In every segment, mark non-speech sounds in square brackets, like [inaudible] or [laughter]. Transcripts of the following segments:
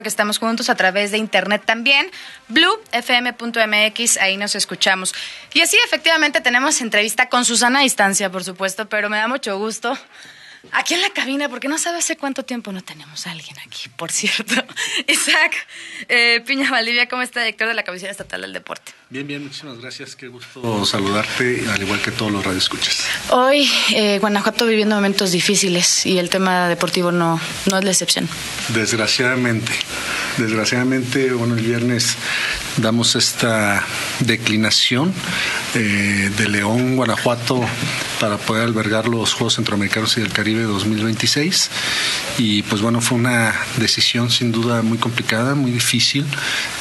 que estamos juntos a través de internet también, bluefm.mx, ahí nos escuchamos. Y así efectivamente tenemos entrevista con Susana a distancia, por supuesto, pero me da mucho gusto aquí en la cabina, porque no sabe hace cuánto tiempo no tenemos a alguien aquí, por cierto. [laughs] Isaac eh, Piña Valdivia, ¿cómo está, director de la Comisión Estatal del Deporte? Bien, bien, muchísimas gracias. Qué gusto saludarte, al igual que todos los radioescuchas. Hoy, eh, Guanajuato viviendo momentos difíciles y el tema deportivo no, no es la excepción. Desgraciadamente, desgraciadamente, bueno, el viernes damos esta declinación eh, de León, Guanajuato, para poder albergar los Juegos Centroamericanos y del Caribe 2026. Y pues bueno, fue una decisión sin duda muy complicada, muy difícil,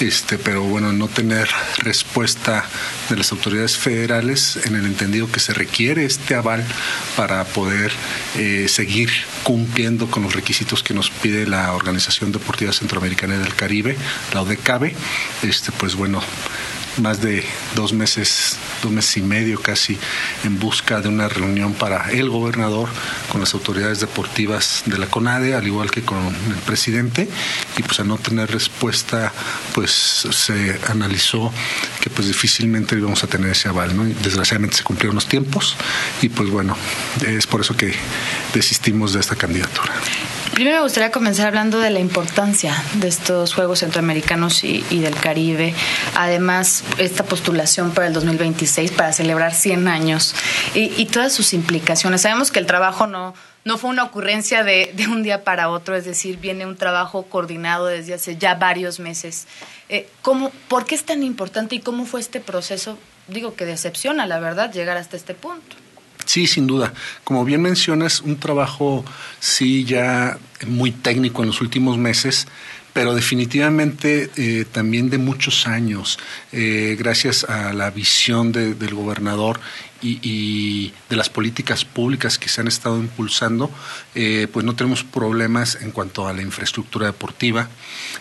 este, pero bueno, no tener respuesta de las autoridades federales en el entendido que se requiere este aval para poder eh, seguir cumpliendo con los requisitos que nos pide la Organización Deportiva Centroamericana del Caribe, la ODECABE. Este, pues bueno, más de dos meses, dos meses y medio casi, en busca de una reunión para el gobernador con las autoridades deportivas de la CONADE, al igual que con el presidente, y pues a no tener respuesta, pues se analizó que pues difícilmente íbamos a tener ese aval, ¿no? desgraciadamente se cumplieron los tiempos y pues bueno, es por eso que desistimos de esta candidatura. Primero me gustaría comenzar hablando de la importancia de estos Juegos Centroamericanos y, del Caribe. Además, esta postulación para el 2026 para celebrar 100 años y, todas sus implicaciones. Sabemos que el trabajo no, no fue una ocurrencia de, un día para otro, es decir, viene un trabajo coordinado desde hace ya varios meses. Eh, ¿cómo, ¿Por qué es tan importante y cómo fue este proceso? Digo que decepciona, la verdad, llegar hasta este punto. Sí, sin duda. Como bien mencionas, un trabajo sí ya muy técnico en los últimos meses, pero definitivamente eh, también de muchos años, eh, gracias a la visión del gobernador y, de las políticas públicas que se han estado impulsando, eh, pues no tenemos problemas en cuanto a la infraestructura deportiva,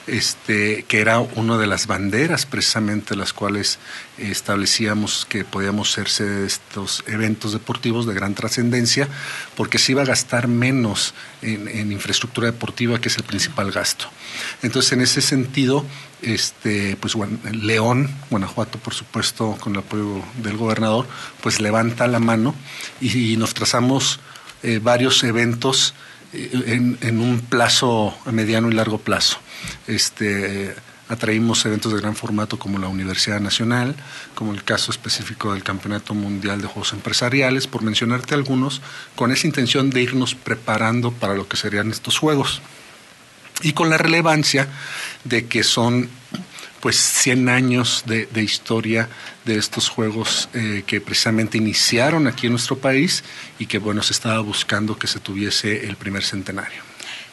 este, que era una de las banderas precisamente las cuales establecíamos que podíamos de estos eventos deportivos de gran trascendencia, porque se iba a gastar menos en, infraestructura deportiva, que es el principal gasto. Entonces, en ese sentido, este, pues León, Guanajuato, por supuesto, con el apoyo del gobernador, pues levanta la mano y, nos trazamos eh, varios eventos eh, en, un plazo a mediano y largo plazo. Este, atraímos eventos de gran formato como la Universidad Nacional, como el caso específico del Campeonato Mundial de Juegos Empresariales, por mencionarte algunos, con esa intención de irnos preparando para lo que serían estos Juegos y con la relevancia de que son pues 100 años de, historia de estos juegos eh, que precisamente iniciaron aquí en nuestro país y que bueno se estaba buscando que se tuviese el primer centenario.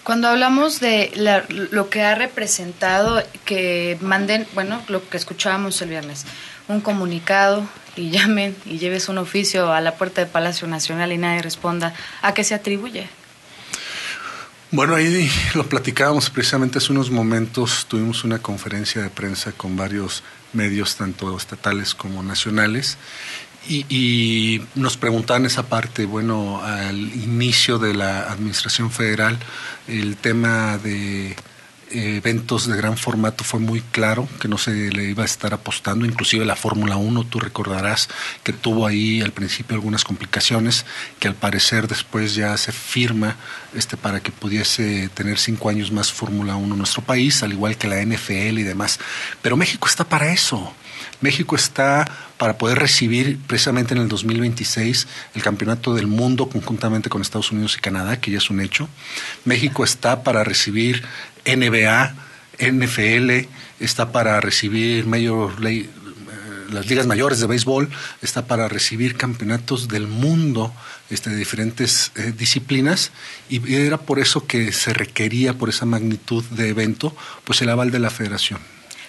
Cuando hablamos de lo que ha representado, que manden, bueno, lo que escuchábamos el viernes, un comunicado y llamen y lleves un oficio a la puerta del Palacio Nacional y nadie responda, ¿a qué se atribuye? Bueno, ahí lo platicábamos precisamente hace unos momentos, tuvimos una conferencia de prensa con varios medios, tanto estatales como nacionales, y, y, nos preguntaban esa parte, bueno, al inicio de la administración federal, el tema de eventos de gran formato fue muy claro que no se le iba a estar apostando, inclusive la Fórmula 1, tú recordarás que tuvo ahí al principio algunas complicaciones, que al parecer después ya se firma este para que pudiese tener cinco años más Fórmula 1 en nuestro país, al igual que la NFL y demás. Pero México está para eso. México está para poder recibir precisamente en el 2026 el Campeonato del Mundo conjuntamente con Estados Unidos y Canadá, que ya es un hecho. México está para recibir NBA, NFL, está para recibir mayor ley, eh, las ligas mayores de béisbol, está para recibir campeonatos del mundo este, de diferentes eh, disciplinas y era por eso que se requería, por esa magnitud de evento, pues el aval de la federación.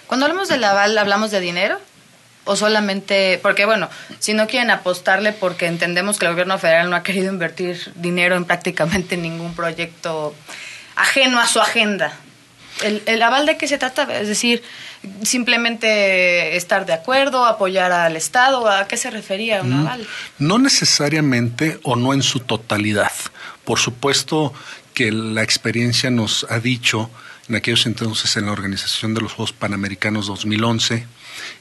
Cuando hablamos del aval, ¿hablamos de dinero? ¿O solamente, porque bueno, si no quieren apostarle porque entendemos que el gobierno federal no ha querido invertir dinero en prácticamente ningún proyecto ajeno a su agenda. ¿El, aval de qué se trata? Es decir, simplemente estar de acuerdo, apoyar al Estado, ¿a qué se refería un mm, aval? No necesariamente o no en su totalidad. Por supuesto que la experiencia nos ha dicho en aquellos entonces en la organización de los Juegos Panamericanos 2011,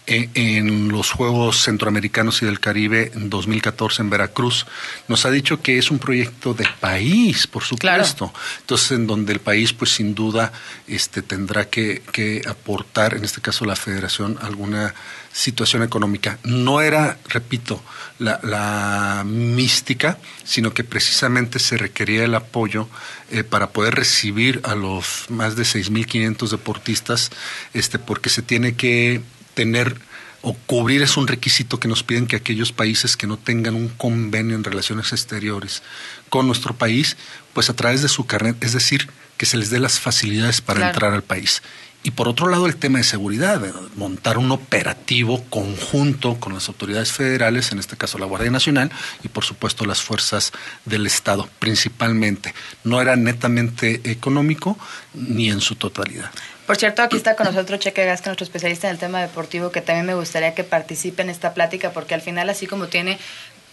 eh, en los Juegos Centroamericanos y del Caribe en 2014 en Veracruz, nos ha dicho que es un proyecto de país, por supuesto. Entonces, en donde el país, pues sin duda, este, tendrá que, que aportar, en este caso la Federación, alguna situación económica. No era, repito, la, la mística, sino que precisamente se requería el apoyo eh, para poder recibir a los más de 6.500 deportistas, este, porque se tiene que tener o cubrir es un requisito que nos piden que aquellos países que no tengan un convenio en relaciones exteriores con nuestro país, pues a través de su carnet, es decir, que se les dé las facilidades para entrar al país. Y por otro lado, el tema de seguridad, montar un operativo conjunto con las autoridades federales, en este caso la Guardia Nacional, y por supuesto las fuerzas del Estado, principalmente. No era netamente económico ni en su totalidad. Por cierto, aquí está con nosotros Cheque Gasca, nuestro especialista en el tema deportivo, que también me gustaría que participe en esta plática, porque al final, así como tiene,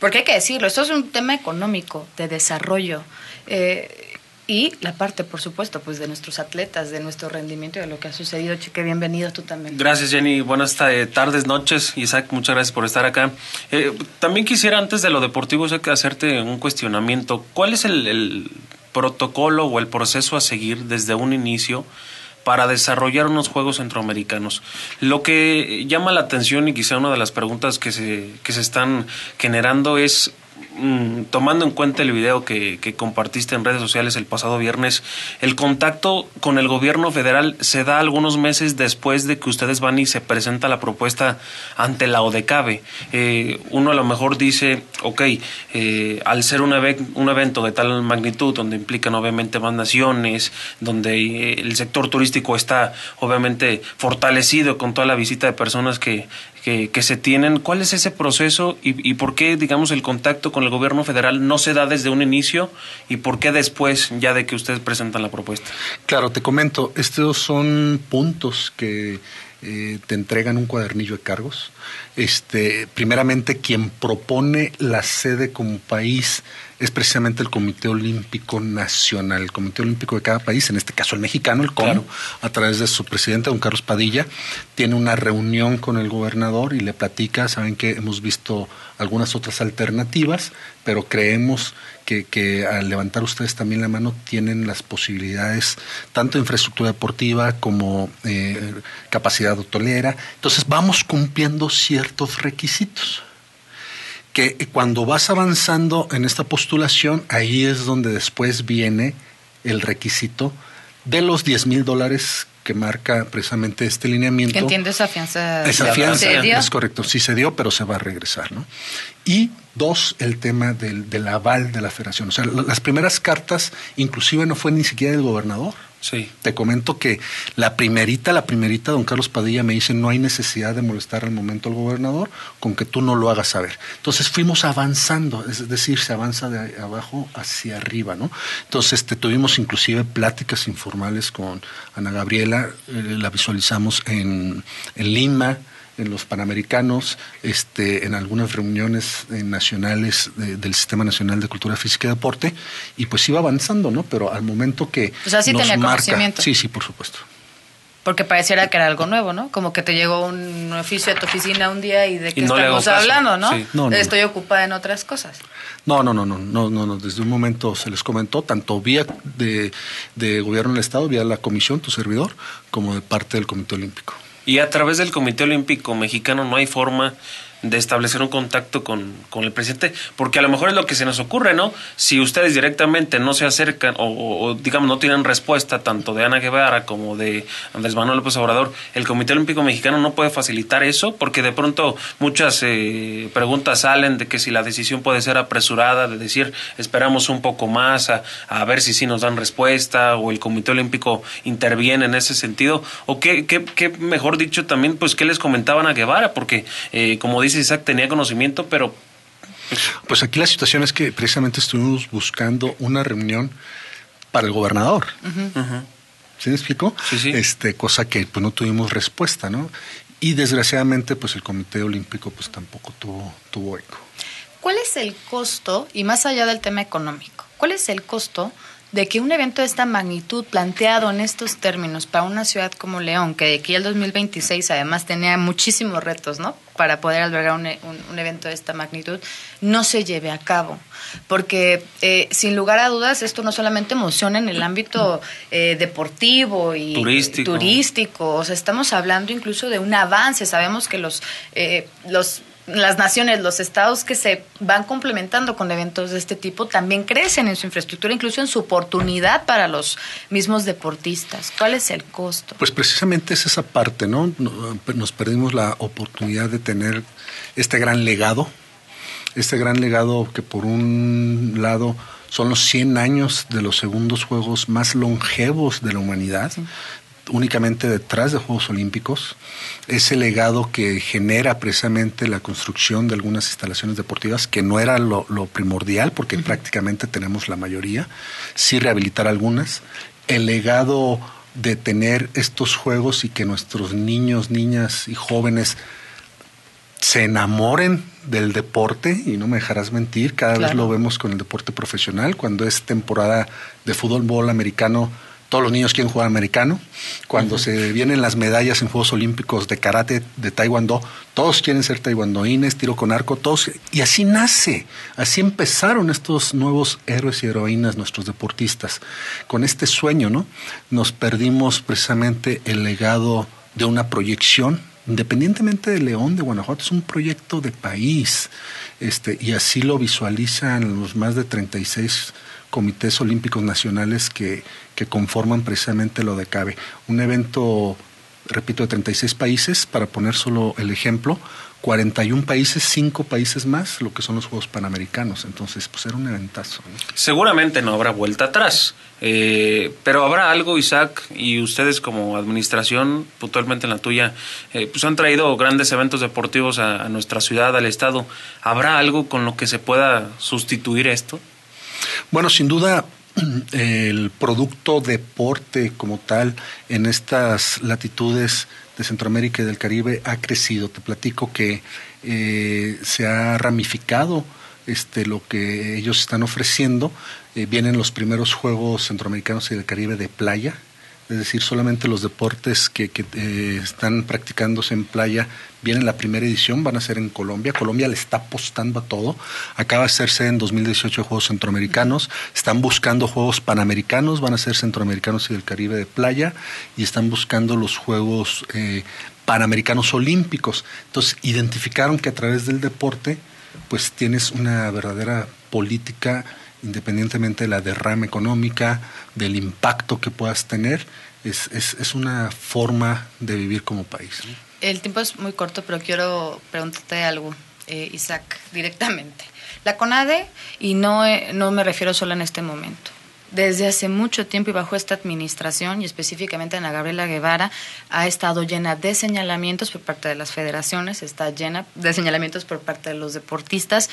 porque hay que decirlo, esto es un tema económico, de desarrollo. Eh, y la parte, por supuesto, pues de nuestros atletas, de nuestro rendimiento y de lo que ha sucedido. Cheque, bienvenido tú también. Gracias, Jenny. Buenas tardes, noches. Isaac, muchas gracias por estar acá. Eh, también quisiera, antes de lo deportivo, hacerte un cuestionamiento. ¿Cuál es el protocolo o el proceso a seguir desde un inicio? Para desarrollar unos Juegos Centroamericanos. Lo que llama la atención y quizá una de las preguntas que se, que se están generando es Mm, tomando en cuenta el video que, compartiste en redes sociales el pasado viernes, el contacto con el gobierno federal se da algunos meses después de que ustedes van y se presenta la propuesta ante la ODECABE. Eh, uno a lo mejor dice, ok, eh, al ser un, un evento de tal magnitud, donde implican obviamente más naciones, donde eh, el sector turístico está obviamente fortalecido con toda la visita de personas que, que, se tienen. ¿Cuál es ese proceso y, por qué, digamos, el contacto con el gobierno federal no se da desde un inicio y por qué después, ya de que ustedes presentan la propuesta? Claro, te comento, estos son puntos que eh, te entregan un cuadernillo de cargos. Este, primeramente, quien propone la sede como país es precisamente el Comité Olímpico Nacional, el Comité Olímpico de cada país, en este caso el mexicano, el COM, a través de su presidente, don Carlos Padilla, tiene una reunión con el gobernador y le platica, saben que hemos visto algunas otras alternativas, pero creemos que, que, al levantar ustedes también la mano tienen las posibilidades tanto de infraestructura deportiva como eh, capacidad hotelera. Entonces vamos cumpliendo ciertos requisitos que cuando vas avanzando en esta postulación, ahí es donde después viene el requisito de los 10 mil dólares que marca precisamente este lineamiento. Entiendo esa fianza. Esa fianza es correcto, sí se dio, pero se va a regresar, ¿no? Y dos, el tema del, del aval de la federación. O sea, las primeras cartas, inclusive no fue ni siquiera del gobernador Sí. Te comento que la primerita, la primerita, don Carlos Padilla me dice, no hay necesidad de molestar al momento al gobernador con que tú no lo hagas saber. Entonces fuimos avanzando, es decir, se avanza de abajo hacia arriba, ¿no? Entonces te tuvimos inclusive pláticas informales con Ana Gabriela, eh, la visualizamos en, en Lima, en los Panamericanos, este, en algunas reuniones eh, nacionales del Sistema Nacional de Cultura Física y Deporte, y pues iba avanzando, ¿no? Pero al momento que pues así nos tenía conocimiento. Sí, sí, por supuesto. Porque pareciera que era algo nuevo, ¿no? Como que te llegó un oficio a tu oficina un día y de qué estamos hablando, ¿no? Estoy ocupada en otras cosas. No, no, no, no, no, no, no, desde un momento se les comentó, tanto vía de, de gobierno del Estado, vía la comisión, tu servidor, como de parte del Comité Olímpico. Y a través del Comité Olímpico Mexicano no hay forma de establecer un contacto con, con, el presidente, porque a lo mejor es lo que se nos ocurre, ¿no? Si ustedes directamente no se acercan o, digamos no tienen respuesta tanto de Ana Guevara como de Andrés Manuel López Obrador, el Comité Olímpico Mexicano no puede facilitar eso, porque de pronto muchas eh, preguntas salen de que si la decisión puede ser apresurada, de decir esperamos un poco más a, a ver si sí nos dan respuesta, o el Comité Olímpico interviene en ese sentido, o qué, qué, qué mejor dicho también, pues qué les comentaban a Guevara, porque eh, como dice Isaac, tenía conocimiento, pero... Pues aquí la situación es que precisamente estuvimos buscando una reunión para el gobernador. ¿Sí me explico? Sí, sí. Este, cosa que pues no tuvimos respuesta, ¿no? Y desgraciadamente pues el Comité Olímpico pues tampoco tuvo, tuvo eco. ¿Cuál es el costo, y más allá del tema económico, cuál es el costo de que un evento de esta magnitud planteado en estos términos para una ciudad como León, que de aquí al 2026 además tenía muchísimos retos, ¿no? Para poder albergar un, un, evento de esta magnitud, no se lleve a cabo. Porque eh, sin lugar a dudas esto no solamente emociona en el ámbito eh, deportivo y turístico. turístico, o sea, estamos hablando incluso de un avance. Sabemos que los, eh, los las naciones, los estados que se van complementando con eventos de este tipo también crecen en su infraestructura, incluso en su oportunidad para los mismos deportistas. ¿Cuál es el costo? Pues precisamente es esa parte, ¿no? Nos perdimos la oportunidad de tener este gran legado, este gran legado que por un lado son los 100 años de los segundos Juegos más longevos de la humanidad únicamente detrás de Juegos Olímpicos, ese legado que genera precisamente la construcción de algunas instalaciones deportivas, que no era lo, primordial, porque prácticamente tenemos la mayoría, sí rehabilitar algunas, el legado de tener estos juegos y que nuestros niños, niñas y jóvenes se enamoren del deporte, y no me dejarás mentir, cada vez lo vemos con el deporte profesional, cuando es temporada de fútbol americano, todos los niños quieren jugar americano. Cuando se vienen las medallas en Juegos Olímpicos de karate, de taekwondo, todos quieren ser taekwondoines, tiro con arco, todos. Y así nace, así empezaron estos nuevos héroes y heroínas, nuestros deportistas. Con este sueño, ¿no? Nos perdimos precisamente el legado de una proyección independientemente de León, de Guanajuato, es un proyecto de país. Este, y así lo visualizan los más de 36 comités olímpicos nacionales que, que conforman precisamente lo de CABE. Un evento, repito, de 36 países, para poner solo el ejemplo, 41 países, 5 países más, lo que son los Juegos Panamericanos. Entonces, pues era un eventazo. Seguramente no habrá vuelta atrás, eh, pero habrá algo, Isaac, y ustedes como administración, puntualmente en la tuya, eh, pues han traído grandes eventos deportivos a nuestra ciudad, al Estado. ¿Habrá algo con lo que se pueda sustituir esto? Bueno, sin duda [clears throat] el producto deporte como tal en estas latitudes de Centroamérica y del Caribe ha crecido. Te platico que eh, se ha ramificado este, lo que ellos están ofreciendo. Eh, vienen los primeros Juegos Centroamericanos y del Caribe de playa, es decir, solamente los deportes que, eh, están practicándose en playa vienen la primera edición, van a ser en Colombia. Colombia le está apostando a todo. Acaba de hacerse en 2018 Juegos Centroamericanos. Están buscando Juegos Panamericanos, van a ser Centroamericanos y del Caribe de playa. Y están buscando los Juegos eh, Panamericanos Olímpicos. Entonces, identificaron que a través del deporte, pues tienes una verdadera política independientemente de la derrama económica, del impacto que puedas tener, es, es, es una forma de vivir como país. El tiempo es muy corto, pero quiero preguntarte algo, eh, Isaac, directamente. La CONADE, y no, eh, no me refiero solo en este momento, desde hace mucho tiempo y bajo esta administración y específicamente Ana Gabriela Guevara ha estado llena de señalamientos por parte de las federaciones, está llena de señalamientos por parte de los deportistas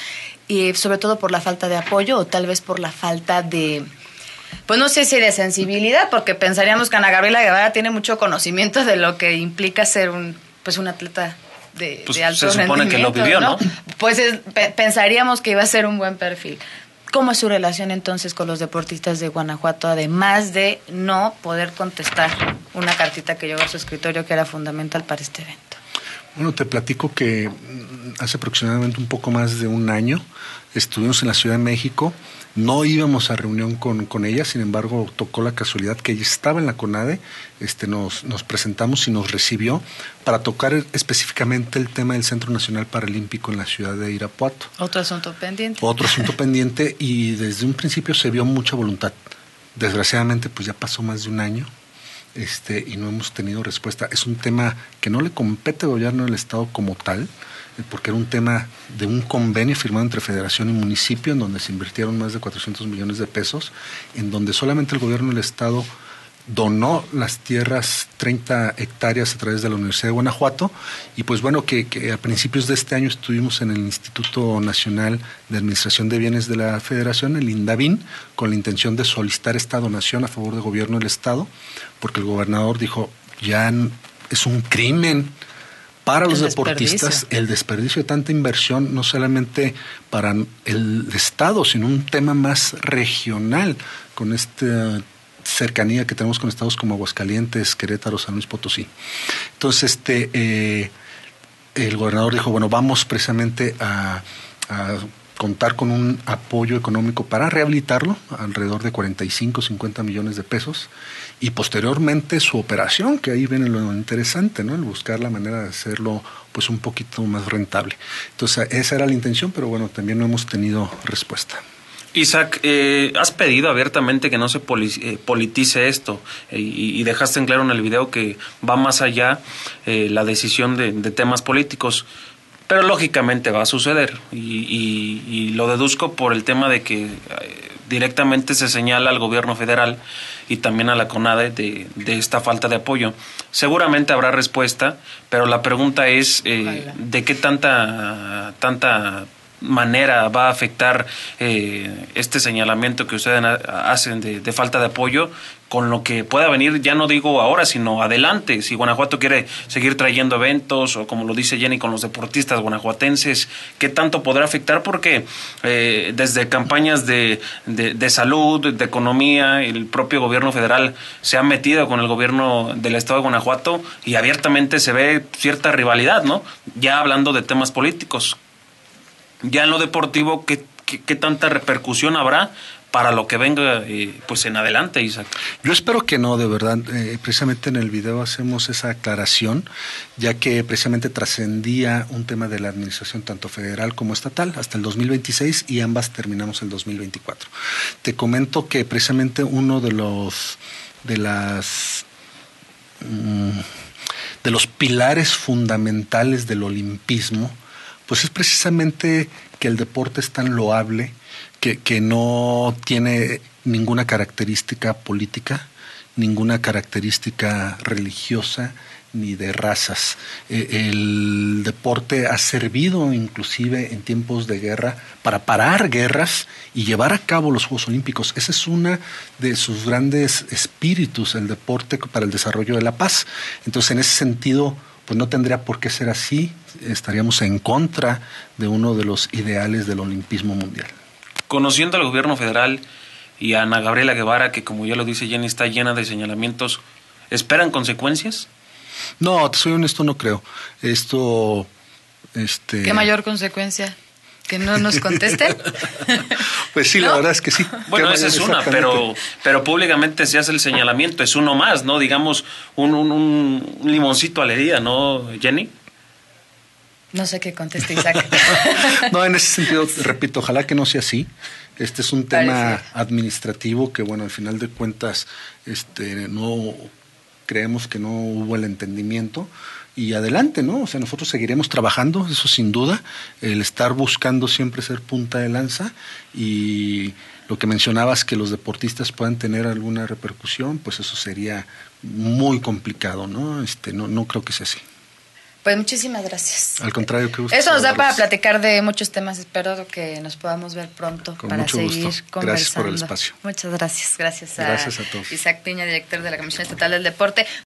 y sobre todo por la falta de apoyo o tal vez por la falta de pues no sé si de sensibilidad, porque pensaríamos que Ana Gabriela Guevara tiene mucho conocimiento de lo que implica ser un pues un atleta de, pues alto se supone que lo vivió, ¿no? Pues pensaríamos que iba a ser un buen perfil. ¿Cómo es su relación entonces con los deportistas de Guanajuato, además de no poder contestar una cartita que llegó a su escritorio que era fundamental para este evento? Bueno, te platico que mm, hace aproximadamente un poco más de un año estuvimos en la Ciudad de México no íbamos a reunión con, con, ella, sin embargo, tocó la casualidad que ella estaba en la CONADE, este, nos, nos presentamos y nos recibió para tocar específicamente el tema del Centro Nacional Paralímpico en la ciudad de Irapuato. Otro asunto pendiente. Otro asunto [laughs] pendiente y desde un principio se vio mucha voluntad. Desgraciadamente, pues ya pasó más de un año este, y no hemos tenido respuesta. Es un tema que no le compete al gobierno del Estado como tal, porque era un tema de un convenio firmado entre federación y municipio en donde se invirtieron más de 400 millones de pesos, en donde solamente el gobierno del estado donó las tierras 30 hectáreas a través de la Universidad de Guanajuato. Y pues bueno que, a principios de este año estuvimos en el Instituto Nacional de Administración de Bienes de la Federación, el INDAVIN, con la intención de solicitar esta donación a favor del gobierno del estado, porque el gobernador dijo ya es un crimen para los deportistas, el desperdicio de tanta inversión, no solamente para el Estado, sino un tema más regional, con esta cercanía que tenemos con estados como Aguascalientes, Querétaro, San Luis Potosí. Entonces, este, eh, el gobernador dijo, bueno, vamos precisamente a, a contar con un apoyo económico para rehabilitarlo, alrededor de 45, 50 millones de pesos, y posteriormente su operación, que ahí viene lo interesante, ¿no? El buscar la manera de hacerlo pues un poquito más rentable. Entonces, esa era la intención, pero bueno, también no hemos tenido respuesta. Isaac, eh, has pedido abiertamente que no se eh, politice esto eh, y, dejaste en claro en el video que va más allá la decisión de, de temas políticos. Pero lógicamente va a suceder y, lo deduzco por el tema de que eh, directamente se señala al gobierno federal y también a la CONADE de, esta falta de apoyo. Seguramente habrá respuesta, pero la pregunta es eh, de qué tanta, tanta manera va a afectar eh, este señalamiento que ustedes hacen de, falta de apoyo con lo que pueda venir, ya no digo ahora, sino adelante. Si Guanajuato quiere seguir trayendo eventos, o como lo dice Jenny, con los deportistas guanajuatenses, ¿qué tanto podrá afectar? Porque eh, desde campañas de, de, salud, de economía, el propio gobierno federal se ha metido con el gobierno del estado de Guanajuato y abiertamente se ve cierta rivalidad, ¿no? Ya hablando de temas políticos. Ya en lo deportivo, ¿qué, qué, tanta repercusión habrá para lo que venga eh, pues en adelante, Isaac. Yo espero que no, de verdad. Eh, precisamente en el video hacemos esa aclaración, ya que precisamente trascendía un tema de la administración tanto federal como estatal hasta el 2026 y ambas terminamos el 2024. Te comento que precisamente uno de los de las mm, de los pilares fundamentales del olimpismo pues es precisamente que el deporte es tan loable, que, que no tiene ninguna característica política, ninguna característica religiosa ni de razas. E, el deporte ha servido inclusive en tiempos de guerra para parar guerras y llevar a cabo los Juegos Olímpicos. Ese es uno de sus grandes espíritus, el deporte para el desarrollo de la paz. Entonces, en ese sentido, pues no tendría por qué ser así, estaríamos en contra de uno de los ideales del olimpismo mundial. Conociendo al gobierno federal y a Ana Gabriela Guevara, que como ya lo dice Jenny, está llena de señalamientos, ¿esperan consecuencias? No, te soy honesto, no creo. Esto... Este... ¿Qué mayor consecuencia? Que no nos contesten. [laughs] pues sí, la verdad es que sí. Bueno, esa es una, pero, pero públicamente se hace el señalamiento, es uno más, ¿no? Digamos, un, un, un limoncito a la herida, ¿no, Jenny? No sé qué conteste Isaac. [laughs] no, en ese sentido, repito, ojalá que no sea así. Este es un tema administrativo que, bueno, al final de cuentas, este, no creemos que no hubo el entendimiento y adelante, ¿no? O sea, nosotros seguiremos trabajando, eso sin duda, el estar buscando siempre ser punta de lanza y lo que mencionabas que los deportistas puedan tener alguna repercusión, pues eso sería muy complicado, ¿no? Este, no, no creo que sea así. Pues muchísimas gracias. Al contrario, que Eso nos da para platicar de muchos temas. Espero que nos podamos ver pronto para seguir conversando. Gracias por el espacio. Muchas gracias. Gracias a, gracias a todos. Isaac Piña, director de la Comisión Estatal del Deporte.